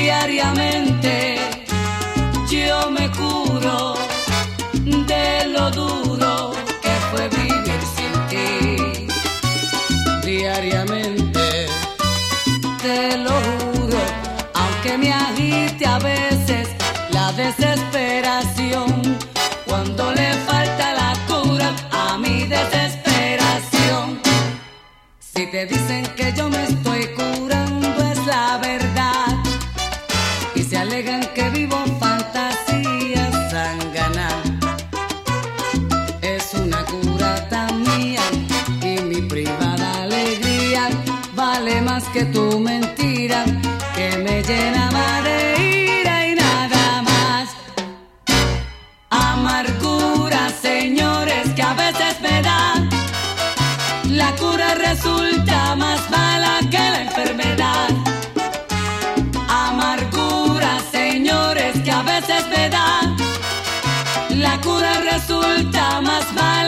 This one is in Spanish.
diariamente yo me curo de lo duro que fue vivir sin ti. Diariamente te lo juro, aunque me agite a veces la desesperación cuando le falta la cura a mi desesperación. Si te dicen que yo me estoy se alegan que vivo fantasía ganar Es una curata mía y mi privada alegría vale más que tu mentira que me llena de ira y nada más. Amargura, señores, que a veces me da. La cura resulta más mala que la enfermedad. resulta más mal.